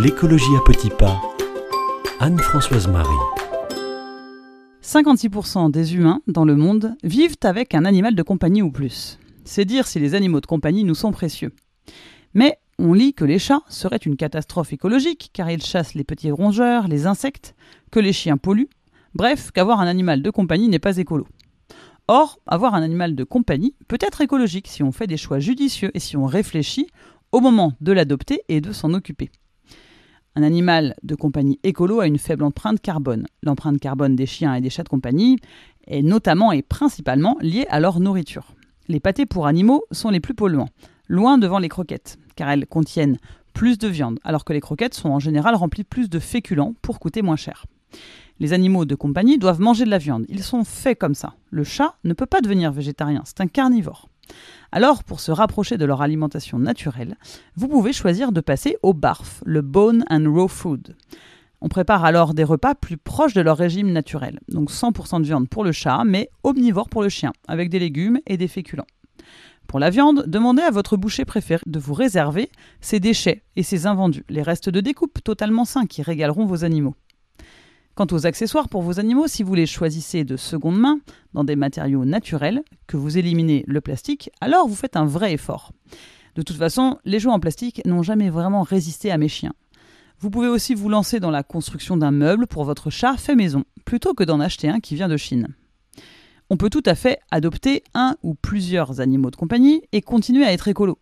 L'écologie à petits pas. Anne-Françoise Marie. 56% des humains dans le monde vivent avec un animal de compagnie ou plus. C'est dire si les animaux de compagnie nous sont précieux. Mais on lit que les chats seraient une catastrophe écologique car ils chassent les petits rongeurs, les insectes, que les chiens polluent, bref, qu'avoir un animal de compagnie n'est pas écolo. Or, avoir un animal de compagnie peut être écologique si on fait des choix judicieux et si on réfléchit au moment de l'adopter et de s'en occuper. Un animal de compagnie écolo a une faible empreinte carbone. L'empreinte carbone des chiens et des chats de compagnie est notamment et principalement liée à leur nourriture. Les pâtés pour animaux sont les plus polluants, loin devant les croquettes, car elles contiennent plus de viande, alors que les croquettes sont en général remplies plus de féculents pour coûter moins cher. Les animaux de compagnie doivent manger de la viande. Ils sont faits comme ça. Le chat ne peut pas devenir végétarien, c'est un carnivore. Alors, pour se rapprocher de leur alimentation naturelle, vous pouvez choisir de passer au BARF, le Bone and Raw Food. On prépare alors des repas plus proches de leur régime naturel. Donc 100% de viande pour le chat, mais omnivore pour le chien, avec des légumes et des féculents. Pour la viande, demandez à votre boucher préféré de vous réserver ses déchets et ses invendus, les restes de découpe totalement sains qui régaleront vos animaux. Quant aux accessoires pour vos animaux, si vous les choisissez de seconde main, dans des matériaux naturels, que vous éliminez le plastique, alors vous faites un vrai effort. De toute façon, les jouets en plastique n'ont jamais vraiment résisté à mes chiens. Vous pouvez aussi vous lancer dans la construction d'un meuble pour votre chat fait maison, plutôt que d'en acheter un qui vient de Chine. On peut tout à fait adopter un ou plusieurs animaux de compagnie et continuer à être écolo.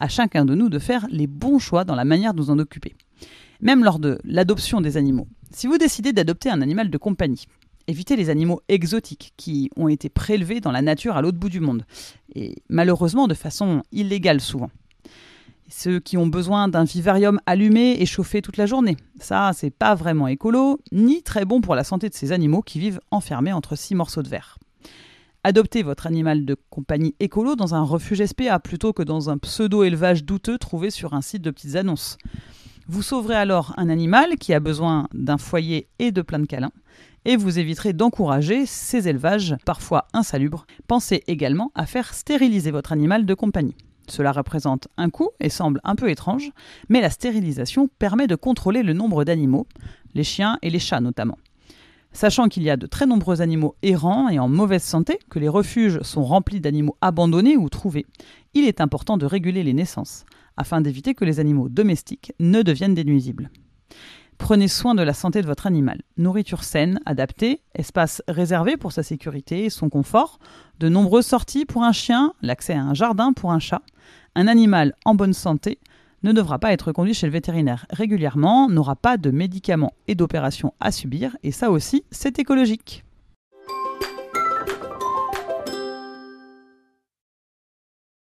À chacun de nous de faire les bons choix dans la manière de nous en occuper. Même lors de l'adoption des animaux. Si vous décidez d'adopter un animal de compagnie, évitez les animaux exotiques qui ont été prélevés dans la nature à l'autre bout du monde, et malheureusement de façon illégale souvent. Ceux qui ont besoin d'un vivarium allumé et chauffé toute la journée. Ça, c'est pas vraiment écolo, ni très bon pour la santé de ces animaux qui vivent enfermés entre six morceaux de verre. Adoptez votre animal de compagnie écolo dans un refuge SPA plutôt que dans un pseudo-élevage douteux trouvé sur un site de petites annonces. Vous sauverez alors un animal qui a besoin d'un foyer et de plein de câlins, et vous éviterez d'encourager ces élevages parfois insalubres. Pensez également à faire stériliser votre animal de compagnie. Cela représente un coût et semble un peu étrange, mais la stérilisation permet de contrôler le nombre d'animaux, les chiens et les chats notamment. Sachant qu'il y a de très nombreux animaux errants et en mauvaise santé, que les refuges sont remplis d'animaux abandonnés ou trouvés, il est important de réguler les naissances afin d'éviter que les animaux domestiques ne deviennent des. Prenez soin de la santé de votre animal. Nourriture saine, adaptée, espace réservé pour sa sécurité et son confort, de nombreuses sorties pour un chien, l'accès à un jardin pour un chat. Un animal en bonne santé ne devra pas être conduit chez le vétérinaire régulièrement, n'aura pas de médicaments et d'opérations à subir, et ça aussi, c'est écologique.